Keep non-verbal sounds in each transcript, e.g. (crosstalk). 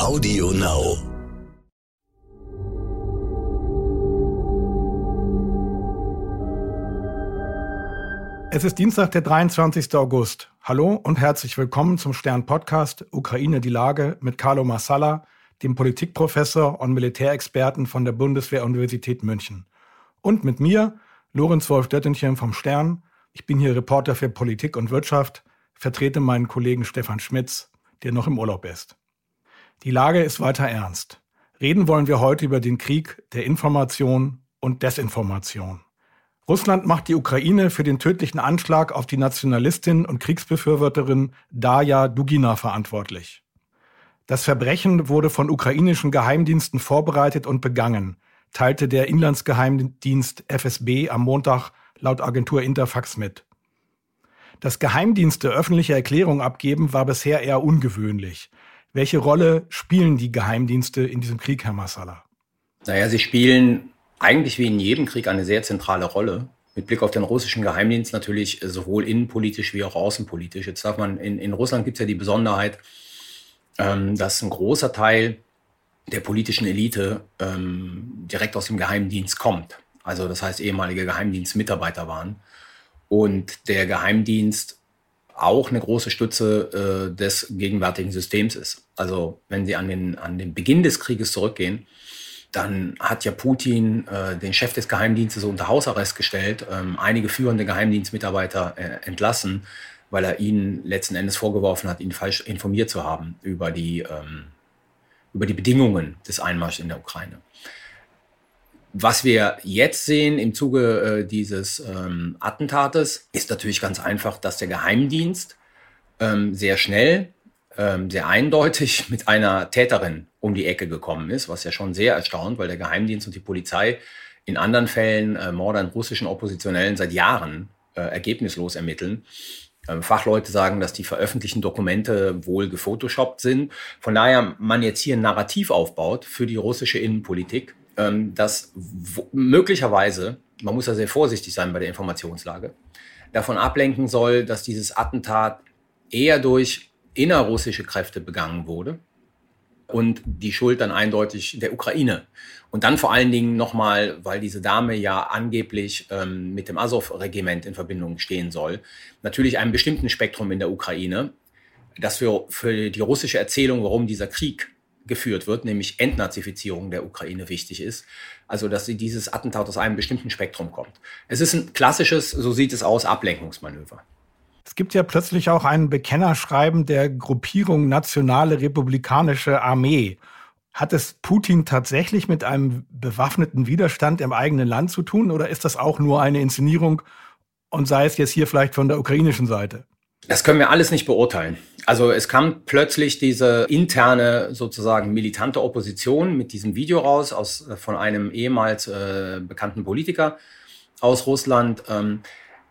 Audio Now. Es ist Dienstag, der 23. August. Hallo und herzlich willkommen zum Stern-Podcast Ukraine die Lage mit Carlo Massala, dem Politikprofessor und Militärexperten von der Bundeswehr-Universität München. Und mit mir, Lorenz Wolf Döttenchen vom Stern. Ich bin hier Reporter für Politik und Wirtschaft, vertrete meinen Kollegen Stefan Schmitz, der noch im Urlaub ist. Die Lage ist weiter ernst. Reden wollen wir heute über den Krieg der Information und Desinformation. Russland macht die Ukraine für den tödlichen Anschlag auf die Nationalistin und Kriegsbefürworterin Darja Dugina verantwortlich. Das Verbrechen wurde von ukrainischen Geheimdiensten vorbereitet und begangen, teilte der Inlandsgeheimdienst FSB am Montag laut Agentur Interfax mit. Dass Geheimdienste öffentliche Erklärungen abgeben, war bisher eher ungewöhnlich. Welche Rolle spielen die Geheimdienste in diesem Krieg, Herr Massala? Naja, sie spielen eigentlich wie in jedem Krieg eine sehr zentrale Rolle. Mit Blick auf den russischen Geheimdienst natürlich sowohl innenpolitisch wie auch außenpolitisch. Jetzt darf man, in, in Russland gibt es ja die Besonderheit, ähm, dass ein großer Teil der politischen Elite ähm, direkt aus dem Geheimdienst kommt. Also das heißt ehemalige Geheimdienstmitarbeiter waren. Und der Geheimdienst auch eine große Stütze äh, des gegenwärtigen Systems ist. Also wenn Sie an den, an den Beginn des Krieges zurückgehen, dann hat ja Putin äh, den Chef des Geheimdienstes unter Hausarrest gestellt, ähm, einige führende Geheimdienstmitarbeiter äh, entlassen, weil er ihnen letzten Endes vorgeworfen hat, ihn falsch informiert zu haben über die, ähm, über die Bedingungen des Einmarschs in der Ukraine. Was wir jetzt sehen im Zuge äh, dieses ähm, Attentates, ist natürlich ganz einfach, dass der Geheimdienst ähm, sehr schnell, ähm, sehr eindeutig (laughs) mit einer Täterin um die Ecke gekommen ist, was ja schon sehr erstaunt, weil der Geheimdienst und die Polizei in anderen Fällen äh, Morde an russischen Oppositionellen seit Jahren äh, ergebnislos ermitteln. Ähm, Fachleute sagen, dass die veröffentlichten Dokumente wohl gefotoshoppt sind. Von daher man jetzt hier ein Narrativ aufbaut für die russische Innenpolitik, ähm, das möglicherweise, man muss ja sehr vorsichtig sein bei der Informationslage, davon ablenken soll, dass dieses Attentat eher durch innerrussische Kräfte begangen wurde und die Schuld dann eindeutig der Ukraine. Und dann vor allen Dingen nochmal, weil diese Dame ja angeblich ähm, mit dem Azov-Regiment in Verbindung stehen soll, natürlich einem bestimmten Spektrum in der Ukraine, das für, für die russische Erzählung, warum dieser Krieg geführt wird, nämlich Entnazifizierung der Ukraine wichtig ist. Also, dass sie dieses Attentat aus einem bestimmten Spektrum kommt. Es ist ein klassisches, so sieht es aus, Ablenkungsmanöver. Es gibt ja plötzlich auch ein Bekennerschreiben der Gruppierung Nationale Republikanische Armee. Hat es Putin tatsächlich mit einem bewaffneten Widerstand im eigenen Land zu tun oder ist das auch nur eine Inszenierung und sei es jetzt hier vielleicht von der ukrainischen Seite? Das können wir alles nicht beurteilen. Also es kam plötzlich diese interne sozusagen militante Opposition mit diesem Video raus aus, äh, von einem ehemals äh, bekannten Politiker aus Russland. Ähm,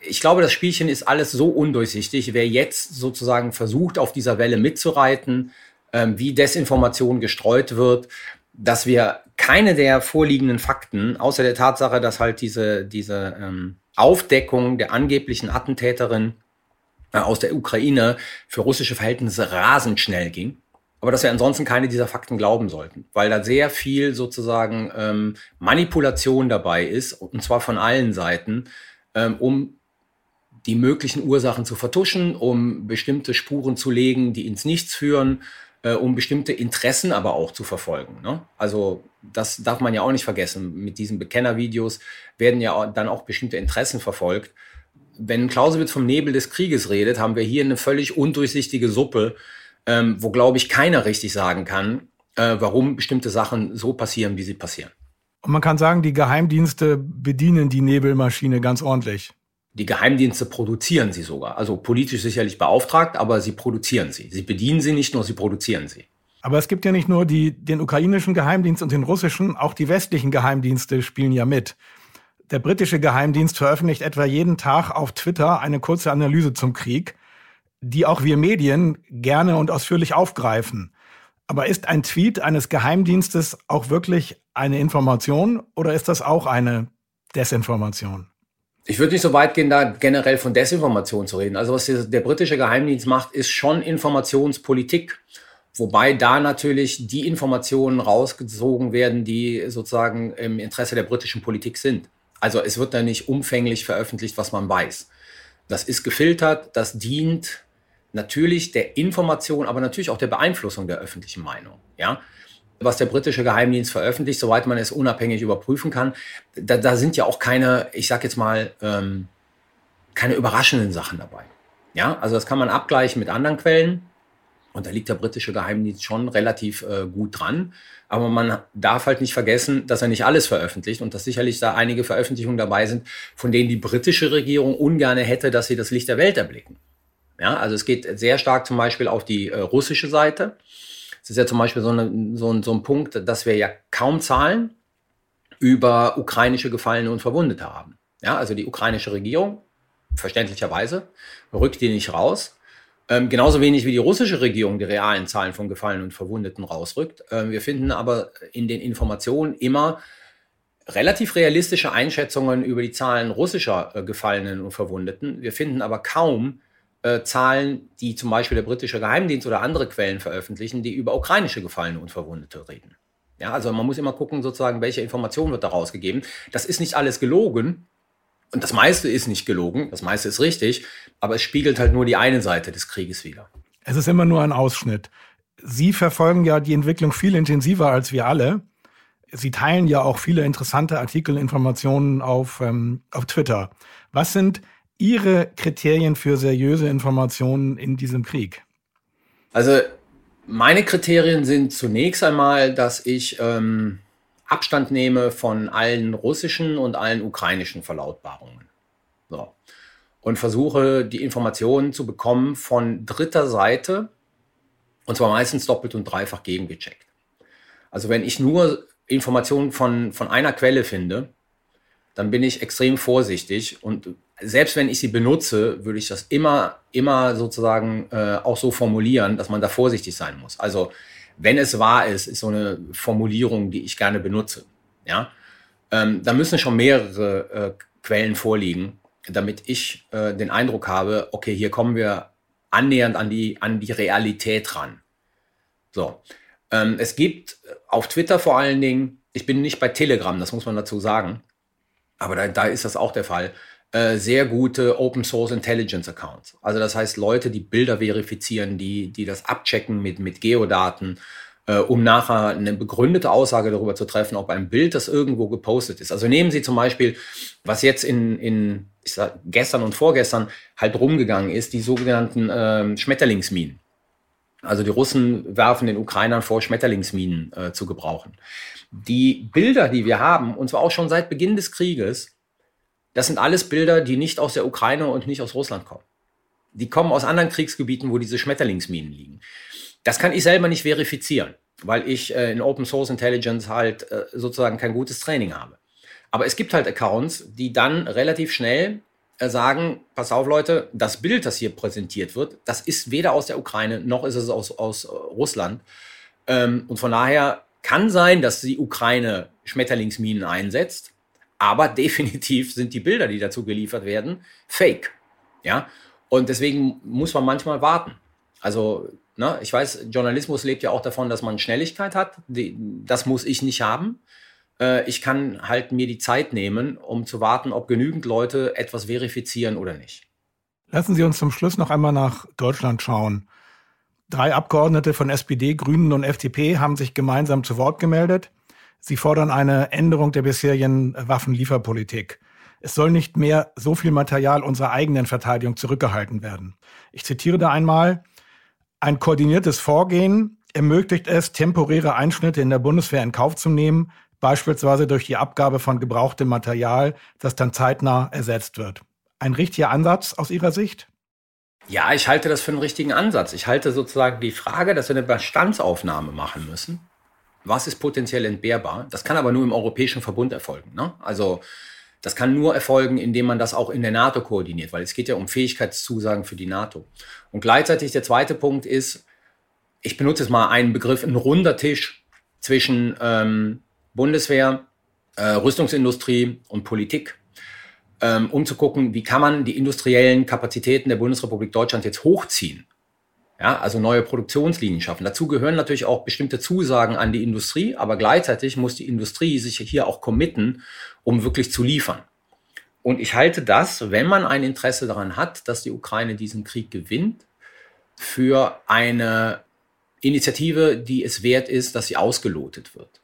ich glaube, das Spielchen ist alles so undurchsichtig. Wer jetzt sozusagen versucht, auf dieser Welle mitzureiten, ähm, wie Desinformation gestreut wird, dass wir keine der vorliegenden Fakten, außer der Tatsache, dass halt diese, diese ähm, Aufdeckung der angeblichen Attentäterin aus der Ukraine für russische Verhältnisse rasend schnell ging. Aber dass wir ansonsten keine dieser Fakten glauben sollten, weil da sehr viel sozusagen ähm, Manipulation dabei ist, und zwar von allen Seiten, ähm, um die möglichen Ursachen zu vertuschen, um bestimmte Spuren zu legen, die ins Nichts führen, äh, um bestimmte Interessen aber auch zu verfolgen. Ne? Also das darf man ja auch nicht vergessen. Mit diesen Bekennervideos werden ja dann auch bestimmte Interessen verfolgt wenn Clausewitz vom Nebel des Krieges redet, haben wir hier eine völlig undurchsichtige Suppe, ähm, wo, glaube ich, keiner richtig sagen kann, äh, warum bestimmte Sachen so passieren, wie sie passieren. Und man kann sagen, die Geheimdienste bedienen die Nebelmaschine ganz ordentlich. Die Geheimdienste produzieren sie sogar. Also politisch sicherlich beauftragt, aber sie produzieren sie. Sie bedienen sie nicht nur, sie produzieren sie. Aber es gibt ja nicht nur die, den ukrainischen Geheimdienst und den russischen, auch die westlichen Geheimdienste spielen ja mit. Der britische Geheimdienst veröffentlicht etwa jeden Tag auf Twitter eine kurze Analyse zum Krieg, die auch wir Medien gerne und ausführlich aufgreifen. Aber ist ein Tweet eines Geheimdienstes auch wirklich eine Information oder ist das auch eine Desinformation? Ich würde nicht so weit gehen, da generell von Desinformation zu reden. Also was der britische Geheimdienst macht, ist schon Informationspolitik. Wobei da natürlich die Informationen rausgezogen werden, die sozusagen im Interesse der britischen Politik sind. Also es wird da nicht umfänglich veröffentlicht, was man weiß. Das ist gefiltert, das dient natürlich der Information, aber natürlich auch der Beeinflussung der öffentlichen Meinung. Ja? Was der britische Geheimdienst veröffentlicht, soweit man es unabhängig überprüfen kann, da, da sind ja auch keine, ich sag jetzt mal, ähm, keine überraschenden Sachen dabei. Ja, also das kann man abgleichen mit anderen Quellen. Und da liegt der britische Geheimdienst schon relativ äh, gut dran. Aber man darf halt nicht vergessen, dass er nicht alles veröffentlicht und dass sicherlich da einige Veröffentlichungen dabei sind, von denen die britische Regierung ungern hätte, dass sie das Licht der Welt erblicken. Ja, also es geht sehr stark zum Beispiel auf die äh, russische Seite. Es ist ja zum Beispiel so, eine, so, so ein Punkt, dass wir ja kaum Zahlen über ukrainische Gefallene und Verwundete haben. Ja, also die ukrainische Regierung, verständlicherweise, rückt die nicht raus. Ähm, genauso wenig wie die russische Regierung die realen Zahlen von Gefallenen und Verwundeten rausrückt. Ähm, wir finden aber in den Informationen immer relativ realistische Einschätzungen über die Zahlen russischer äh, Gefallenen und Verwundeten. Wir finden aber kaum äh, Zahlen, die zum Beispiel der britische Geheimdienst oder andere Quellen veröffentlichen, die über ukrainische Gefallene und Verwundete reden. Ja, also man muss immer gucken, sozusagen, welche Information wird da rausgegeben. Das ist nicht alles gelogen, und das meiste ist nicht gelogen, das meiste ist richtig, aber es spiegelt halt nur die eine Seite des Krieges wider. Es ist immer nur ein Ausschnitt. Sie verfolgen ja die Entwicklung viel intensiver als wir alle. Sie teilen ja auch viele interessante Artikel, Informationen auf, ähm, auf Twitter. Was sind Ihre Kriterien für seriöse Informationen in diesem Krieg? Also meine Kriterien sind zunächst einmal, dass ich ähm, Abstand nehme von allen russischen und allen ukrainischen Verlautbarungen. So. Und versuche die Informationen zu bekommen von dritter Seite und zwar meistens doppelt und dreifach gegengecheckt. Also wenn ich nur Informationen von, von einer Quelle finde, dann bin ich extrem vorsichtig und selbst wenn ich sie benutze, würde ich das immer, immer sozusagen äh, auch so formulieren, dass man da vorsichtig sein muss. Also wenn es wahr ist, ist so eine Formulierung, die ich gerne benutze. Ja, ähm, da müssen schon mehrere äh, Quellen vorliegen, damit ich äh, den Eindruck habe, okay, hier kommen wir annähernd an die, an die Realität ran. So. Ähm, es gibt auf Twitter vor allen Dingen, ich bin nicht bei Telegram, das muss man dazu sagen, aber da, da ist das auch der Fall, äh, sehr gute Open Source Intelligence Accounts. Also das heißt Leute, die Bilder verifizieren, die, die das abchecken mit, mit Geodaten, äh, um nachher eine begründete Aussage darüber zu treffen, ob ein Bild, das irgendwo gepostet ist. Also nehmen Sie zum Beispiel, was jetzt in, in sag, gestern und vorgestern halt rumgegangen ist, die sogenannten äh, Schmetterlingsminen. Also die Russen werfen den Ukrainern vor, Schmetterlingsminen äh, zu gebrauchen. Die Bilder, die wir haben, und zwar auch schon seit Beginn des Krieges, das sind alles Bilder, die nicht aus der Ukraine und nicht aus Russland kommen. Die kommen aus anderen Kriegsgebieten, wo diese Schmetterlingsminen liegen. Das kann ich selber nicht verifizieren, weil ich äh, in Open Source Intelligence halt äh, sozusagen kein gutes Training habe. Aber es gibt halt Accounts, die dann relativ schnell äh, sagen, pass auf Leute, das Bild, das hier präsentiert wird, das ist weder aus der Ukraine noch ist es aus, aus äh, Russland. Ähm, und von daher kann sein, dass die Ukraine Schmetterlingsminen einsetzt, aber (laughs) definitiv sind die Bilder, die dazu geliefert werden, fake. Ja, und deswegen muss man manchmal warten. Also, ne, ich weiß, Journalismus lebt ja auch davon, dass man Schnelligkeit hat. Die, das muss ich nicht haben. Äh, ich kann halt mir die Zeit nehmen, um zu warten, ob genügend Leute etwas verifizieren oder nicht. Lassen Sie uns zum Schluss noch einmal nach Deutschland schauen. Drei Abgeordnete von SPD, Grünen und FDP haben sich gemeinsam zu Wort gemeldet. Sie fordern eine Änderung der bisherigen Waffenlieferpolitik. Es soll nicht mehr so viel Material unserer eigenen Verteidigung zurückgehalten werden. Ich zitiere da einmal, ein koordiniertes Vorgehen ermöglicht es, temporäre Einschnitte in der Bundeswehr in Kauf zu nehmen, beispielsweise durch die Abgabe von gebrauchtem Material, das dann zeitnah ersetzt wird. Ein richtiger Ansatz aus Ihrer Sicht? Ja, ich halte das für einen richtigen Ansatz. Ich halte sozusagen die Frage, dass wir eine Bestandsaufnahme machen müssen, was ist potenziell entbehrbar. Das kann aber nur im Europäischen Verbund erfolgen. Ne? Also das kann nur erfolgen, indem man das auch in der NATO koordiniert, weil es geht ja um Fähigkeitszusagen für die NATO. Und gleichzeitig der zweite Punkt ist, ich benutze jetzt mal einen Begriff, ein runder Tisch zwischen ähm, Bundeswehr, äh, Rüstungsindustrie und Politik, ähm, um zu gucken, wie kann man die industriellen Kapazitäten der Bundesrepublik Deutschland jetzt hochziehen Ja, also neue Produktionslinien schaffen. Dazu gehören natürlich auch bestimmte Zusagen an die Industrie, aber gleichzeitig muss die Industrie sich hier auch committen, um wirklich zu liefern. Und ich halte das, wenn man ein Interesse daran hat, dass die Ukraine diesen Krieg gewinnt, für eine Initiative, die es wert ist, dass sie ausgelotet wird.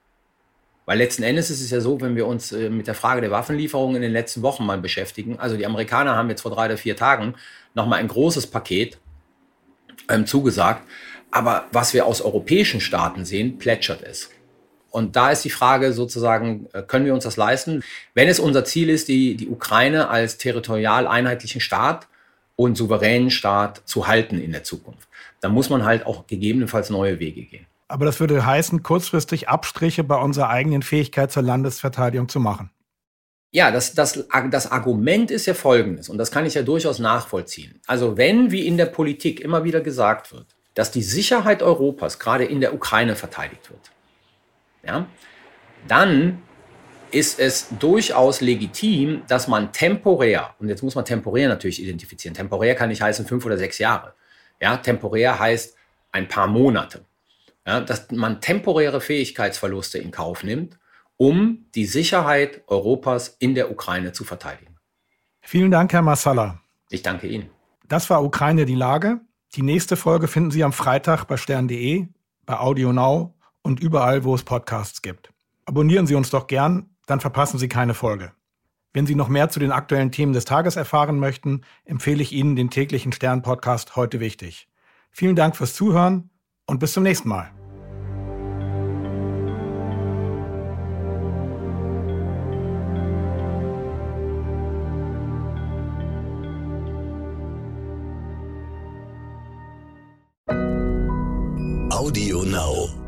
Weil letzten Endes ist es ja so, wenn wir uns äh, mit der Frage der Waffenlieferung in den letzten Wochen mal beschäftigen, also die Amerikaner haben jetzt vor drei oder vier Tagen nochmal ein großes Paket ähm, zugesagt. Aber was wir aus europäischen Staaten sehen, plätschert es. Und da ist die Frage sozusagen, äh, können wir uns das leisten? Wenn es unser Ziel ist, die, die Ukraine als territorial einheitlichen Staat und souveränen Staat zu halten in der Zukunft, dann muss man halt auch gegebenenfalls neue Wege gehen. Aber das würde heißen, kurzfristig Abstriche bei unserer eigenen Fähigkeit zur Landesverteidigung zu machen. Ja, das, das, das Argument ist ja folgendes, und das kann ich ja durchaus nachvollziehen. Also wenn, wie in der Politik immer wieder gesagt wird, dass die Sicherheit Europas gerade in der Ukraine verteidigt wird, ja, dann ist es durchaus legitim, dass man temporär, und jetzt muss man temporär natürlich identifizieren, temporär kann nicht heißen fünf oder sechs Jahre, ja, temporär heißt ein paar Monate, ja, dass man temporäre Fähigkeitsverluste in Kauf nimmt, um die Sicherheit Europas in der Ukraine zu verteidigen. Vielen Dank, Herr Massala. Ich danke Ihnen. Das war Ukraine die Lage. Die nächste Folge finden Sie am Freitag bei stern.de, bei Audio Now und überall, wo es Podcasts gibt. Abonnieren Sie uns doch gern, dann verpassen Sie keine Folge. Wenn Sie noch mehr zu den aktuellen Themen des Tages erfahren möchten, empfehle ich Ihnen den täglichen Stern-Podcast heute wichtig. Vielen Dank fürs Zuhören und bis zum nächsten Mal. Now.